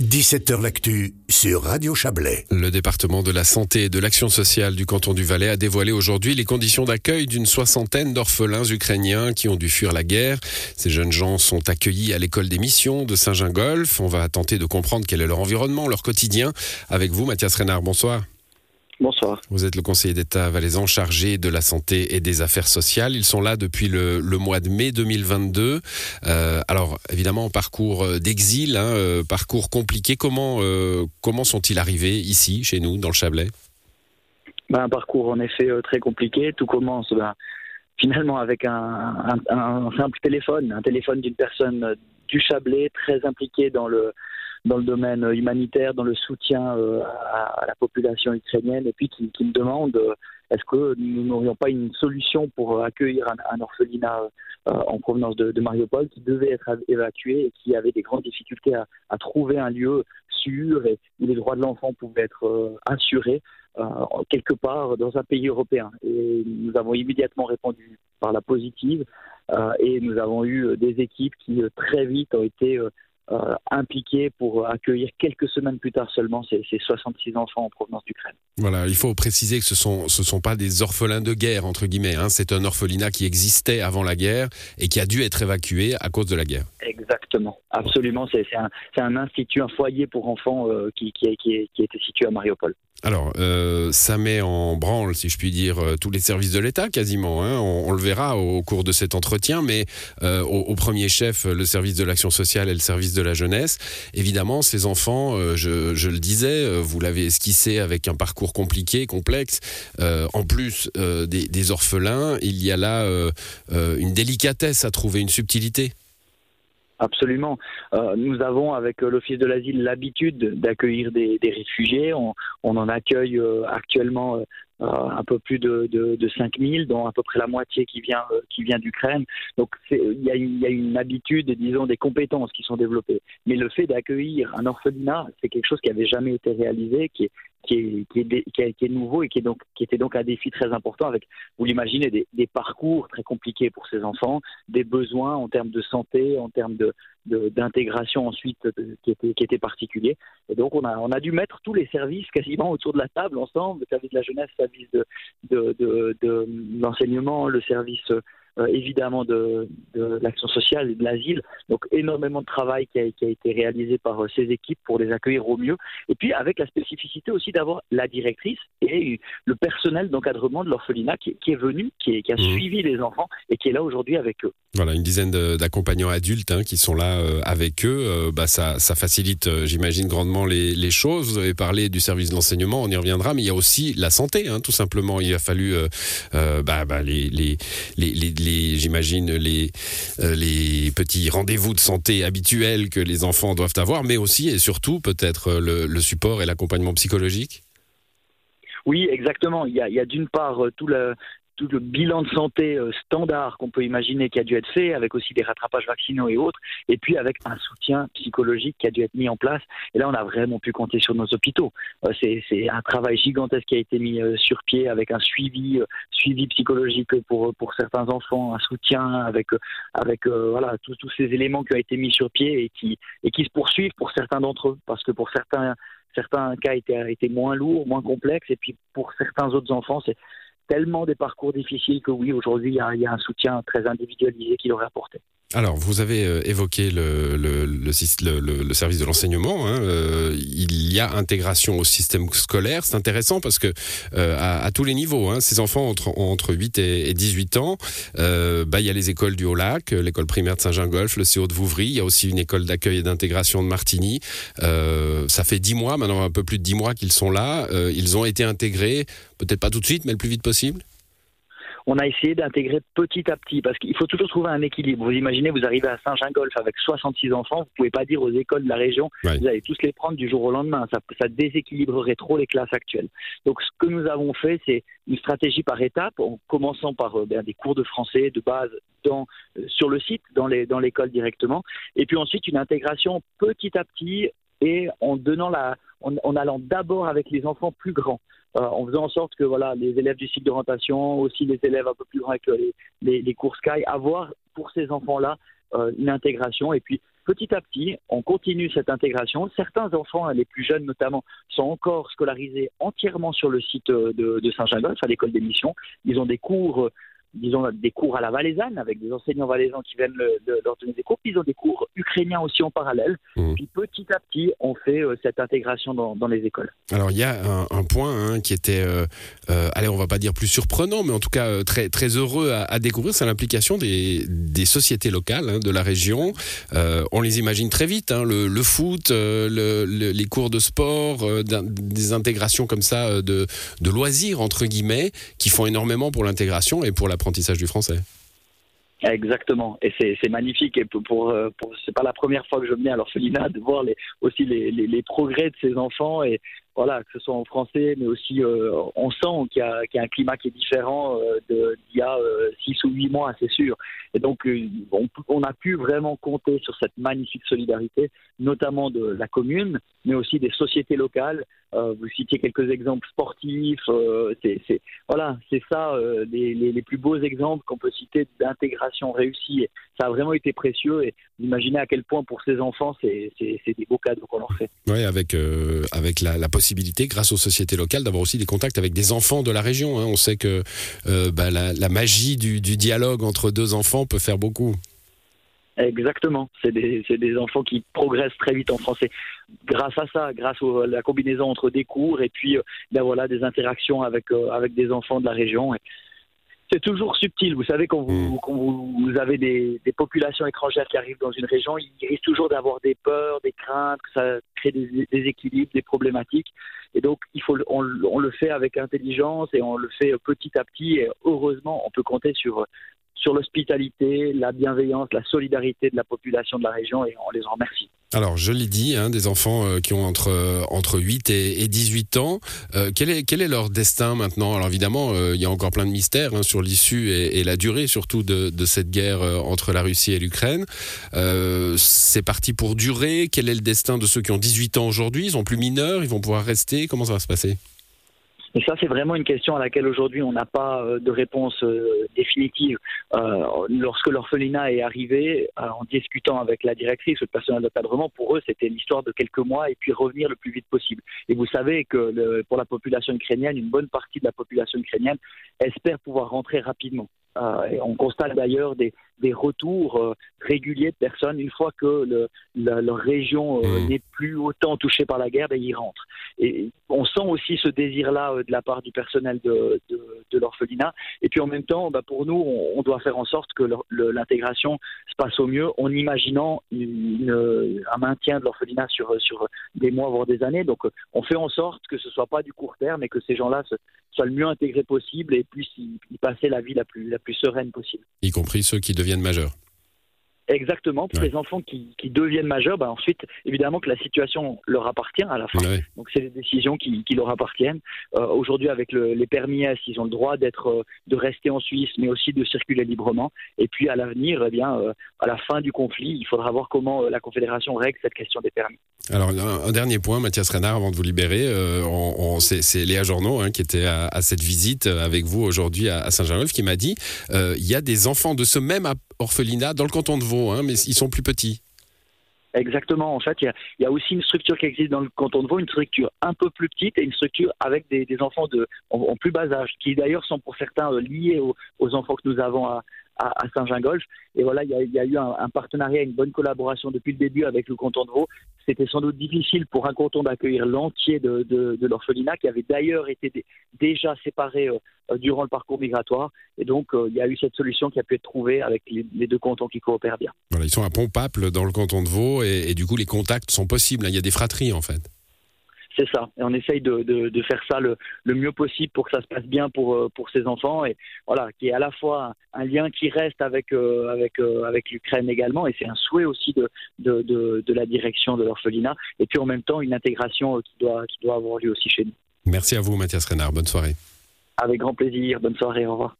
17h L'actu sur Radio Chablais. Le département de la santé et de l'action sociale du canton du Valais a dévoilé aujourd'hui les conditions d'accueil d'une soixantaine d'orphelins ukrainiens qui ont dû fuir la guerre. Ces jeunes gens sont accueillis à l'école des missions de Saint-Gingolf. On va tenter de comprendre quel est leur environnement, leur quotidien. Avec vous, Mathias Renard, bonsoir. Bonsoir. Vous êtes le conseiller d'État valaisan chargé de la santé et des affaires sociales. Ils sont là depuis le, mois de mai 2022. Euh, alors évidemment, parcours euh, d'exil, hein, euh, parcours compliqué. Comment, comment sont-ils arrivés ici, chez nous, dans le Chablais? Ben, Un parcours en effet très compliqué. Tout commence ben, finalement avec un, un, simple téléphone, un téléphone d'une personne du Chablais très impliquée dans le dans le domaine humanitaire, dans le soutien euh, à, la population ukrainienne, et puis qui, me demande euh, est-ce que nous n'aurions pas une solution pour accueillir un, orphelinat euh, en provenance de, Mariupol qui devait être évacué et qui avait des grandes difficultés à, trouver un lieu sûr et où les droits de l'enfant pouvaient être assurés quelque part dans un pays européen. Et nous avons immédiatement répondu par la positive et nous avons eu des équipes qui très vite ont été euh, impliqués pour accueillir quelques semaines plus tard seulement ces, 66 enfants en provenance d'Ukraine. Voilà, il faut préciser que ce sont ce sont pas des orphelins de guerre entre guillemets. Hein. C'est un orphelinat qui existait avant la guerre et qui a dû être évacué à cause de la guerre. Exactement, absolument. C'est un, un, institut, un foyer pour enfants euh, qui, qui, qui, qui était situé à Mariupol. Alors, euh, ça met en branle, si je puis dire, euh, tous les services de l'État quasiment. Hein. On, le verra au, cours de cet entretien, mais euh, au, premier chef, le service de l'action sociale et le service de la jeunesse. Évidemment, ces enfants, je, le disais, vous l'avez esquissé avec un parcours compliqué, complexe. en plus des, orphelins, il y a là une délicatesse à trouver, une subtilité. Absolument. Euh, nous avons avec euh, l'Office de l'asile l'habitude d'accueillir des, réfugiés. On, en accueille euh, actuellement un peu plus de, de, de 5000, dont à peu près la moitié qui vient, qui vient d'Ukraine. Donc il y, a une, y a une habitude, disons, des compétences qui sont développées. Mais le fait d'accueillir un orphelinat, c'est quelque chose qui n'avait jamais été réalisé, qui est, qui est, qui, nouveau et qui, était donc un défi très important avec, vous l'imaginez, des, parcours très compliqués pour ces enfants, des besoins en termes de santé, en termes de, d'intégration ensuite qui était, qui particulier. Et donc on a, dû mettre tous les services quasiment autour de la table ensemble, le service de la jeunesse, le service de, de, de, de l'enseignement, le service euh, évidemment de, l'action sociale et de l'asile. Donc énormément de travail qui a, été réalisé par euh, ces équipes pour les accueillir au mieux. Et puis avec la spécificité aussi d'avoir la directrice et le personnel d'encadrement de l'orphelinat qui, est venu, qui, a mmh. suivi les enfants et qui est là aujourd'hui avec eux. Voilà, une dizaine d'accompagnants adultes hein, qui sont là euh, avec eux. bah, ça, ça facilite, j'imagine, grandement les, choses. Vous avez parlé du service de l'enseignement, on y reviendra, mais il y a aussi la santé, hein, tout simplement. Il a fallu bah, bah, les, les, les j'imagine, les, euh, les petits rendez-vous de santé habituels que les enfants doivent avoir, mais aussi et surtout peut-être euh, le, support et l'accompagnement psychologique? Oui, exactement. Il y a, d'une part euh, tout le, tout le bilan de santé euh, standard qu'on peut imaginer qui a dû être fait, avec aussi des rattrapages vaccinaux et autres, et puis avec un soutien psychologique qui a dû être mis en place. Et là, on a vraiment pu compter sur nos hôpitaux. Euh, c'est un travail gigantesque qui a été mis euh, sur pied avec un suivi, suivi psychologique pour, pour certains enfants, un soutien avec, avec voilà, tous, tous ces éléments qui ont été mis sur pied et qui, et qui se poursuivent pour certains d'entre eux, parce que pour certains certains cas étaient, étaient moins lourds, moins complexes, et puis pour certains autres enfants, c'est tellement des parcours difficiles que oui, aujourd'hui, il y, a un soutien très individualisé qui leur est apporté. Alors, vous avez euh, évoqué le, service de l'enseignement. Hein, euh, il y a intégration au système scolaire. C'est intéressant parce que euh, à, tous les niveaux, hein, ces enfants entre, entre 8 et, 18 ans, euh, bah, il y a les écoles du Haut-Lac, l'école primaire de Saint-Gingolf, le CO de Vouvry. Il y a aussi une école d'accueil et d'intégration de Martigny. ça fait 10 mois, maintenant un peu plus de 10 mois qu'ils sont là. ils ont été intégrés, peut-être pas tout de suite, mais le plus vite possible on a essayé d'intégrer petit à petit, parce qu'il faut toujours trouver un équilibre. Vous imaginez, vous arrivez à Saint-Gingolf avec 66 enfants, vous pouvez pas dire aux écoles de la région, vous allez tous les prendre du jour au lendemain, ça, ça déséquilibrerait trop les classes actuelles. Donc ce que nous avons fait, c'est une stratégie par étapes, en commençant par euh, ben, des cours de français de base dans, euh, sur le site, dans l'école dans directement, et puis ensuite une intégration petit à petit et en donnant la, en, allant d'abord avec les enfants plus grands, euh, en faisant en sorte que voilà les élèves du cycle d'orientation, aussi les élèves un peu plus grands avec les, les, cours Sky, avoir pour ces enfants-là euh, une intégration et puis petit à petit, on continue cette intégration. Certains enfants, les plus jeunes notamment, sont encore scolarisés entièrement sur le site de, de Saint-Gingolph, à l'école des missions. Ils ont des cours disons, des cours à la valaisanne avec des enseignants valaisans qui viennent leur donner des cours. Puis ils ont des cours ukrainiens aussi en parallèle. Mmh. Puis petit à petit, on fait euh, cette intégration dans, dans, les écoles. Alors il y a un, point hein, qui était, euh, euh, allez, on va pas dire plus surprenant, mais en tout cas très très heureux à, à découvrir, c'est l'implication des, des, sociétés locales hein, de la région. on les imagine très vite, hein, le, le, foot, le, les cours de sport, des intégrations comme ça de, de loisirs entre guillemets, qui font énormément pour l'intégration et pour la du français. Exactement, et c'est magnifique. Et pour, pour, c'est pas la première fois que je venais à l'orphelinat de voir aussi les, les, progrès de ces enfants et voilà, que ce soit en français, mais aussi euh, on sent qu'il y, a un climat qui est différent euh, d'il y a euh, six ou huit mois, c'est sûr. Et donc euh, on, a pu vraiment compter sur cette magnifique solidarité, notamment de la commune, mais aussi des sociétés locales. Euh, vous citiez quelques exemples sportifs. voilà, c'est ça les, plus beaux exemples qu'on peut citer d'intégration réussie. Ça a vraiment été précieux. Et imaginez à quel point pour ces enfants, c'est des beaux cadeaux qu'on leur fait. Oui, avec avec la possibilité grâce aux sociétés locales, d'avoir aussi des contacts avec des enfants de la région. Hein. On sait que euh, bah, la, magie du, dialogue entre deux enfants peut faire beaucoup. Exactement, c'est des, enfants qui progressent très vite en français. Grâce à ça, grâce à la combinaison entre des cours et puis euh, ben voilà, des interactions euh, avec des enfants de la région c'est toujours subtil. Vous savez, quand vous, mm. quand vous avez des, des, populations étrangères qui arrivent dans une région, il risque toujours d'avoir des peurs, des craintes, que ça crée des, des équilibres, des problématiques. Et donc, il faut, on, on, le fait avec intelligence et on le fait petit à petit. Et heureusement, on peut compter sur, sur l'hospitalité, la bienveillance, la solidarité de la population de la région et on les en remercie. Alors, je l'ai dit, hein, des enfants euh, qui ont entre, euh, entre 8 et, et 18 ans. Euh, quel, est, quel est leur destin maintenant? Alors, évidemment, il y a encore plein de mystères hein, sur l'issue et, et, la durée, surtout, de, de cette guerre entre la Russie et l'Ukraine. C'est parti pour durer. Quel est le destin de ceux qui ont 18 ans aujourd'hui? Ils sont plus mineurs Ils vont pouvoir rester Comment ça va se passer? Et ça, c'est vraiment une question à laquelle aujourd'hui on n'a pas euh, de réponse euh, définitive. Euh, lorsque l'orphelinat est arrivé, en discutant avec la directrice, le personnel d'encadrement, pour eux, c'était l'histoire de quelques mois et puis revenir le plus vite possible. Et vous savez que le, pour la population ukrainienne, une bonne partie de la population ukrainienne espère pouvoir rentrer rapidement. Et on constate d'ailleurs des, des retours euh, réguliers de personnes une fois que le, la, leur région euh, mmh. n'est plus autant touchée par la guerre, ben, ils rentrent. Et on sent aussi ce désir-là euh, de la part du personnel de, de, de l'orphelinat. Et puis en même temps, ben, pour nous, on, doit faire en sorte que l'intégration se passe au mieux en imaginant un maintien de l'orphelinat sur, des mois, voire des années. Donc on fait en sorte que ce soit pas du court terme et que ces gens-là soient le mieux intégrés possible et puissent y, passer la vie la plus, sereine possible. Y compris ceux qui deviennent majeurs. Exactement, pour ouais. les enfants qui, qui deviennent majeurs, bah ensuite, évidemment que la situation leur appartient à la fin. Ouais. Donc c'est des décisions qui, qui leur appartiennent. Euh, Aujourd'hui, avec le, les permis S, ils ont le droit d'être, euh, de rester en Suisse, mais aussi de circuler librement. Et puis à l'avenir, eh bien, euh, à la fin du conflit, il faudra voir comment la Confédération règle cette question des permis. Alors un, un dernier point, Mathias Renard, avant de vous libérer, euh, on, on, c'est Léa Journeau hein, qui était à, à, cette visite avec vous aujourd'hui à, à Saint-Germain, qui m'a dit il y a des enfants de ce même orphelinat dans le canton de Vaud, hein, mais ils sont plus petits. Exactement. En fait, il y, a aussi une structure qui existe dans le canton de Vaud, une structure un peu plus petite et une structure avec des, enfants de, en, en, plus bas âge, qui d'ailleurs sont pour certains euh, liés aux, aux, enfants que nous avons à, à, à Saint-Gingolf. Et voilà, il y a, eu un, partenariat, une bonne collaboration depuis le début avec le canton de Vaud. C'était sans doute difficile pour un canton d'accueillir l'entier de, de, l'orphelinat, qui avait d'ailleurs été déjà séparé euh, durant le parcours migratoire. Et donc, euh, il y a eu cette solution qui a pu être trouvée avec les, deux cantons qui coopèrent bien. Ils sont à Pontpaple, dans le canton de Vaud, et, et du coup, les contacts sont possibles. Il y a des fratries, en fait c'est ça. Et on essaye de, de, de faire ça le, le, mieux possible pour que ça se passe bien pour, euh, pour ces enfants et voilà, qui est à la fois un, lien qui reste avec, euh, avec, euh, avec l'Ukraine également et c'est un souhait aussi de, de, de, de la direction de l'orphelinat et puis en même temps une intégration qui doit, qui doit avoir lieu aussi chez nous. Merci à vous Mathias Renard, bonne soirée. Avec grand plaisir, bonne soirée, au revoir.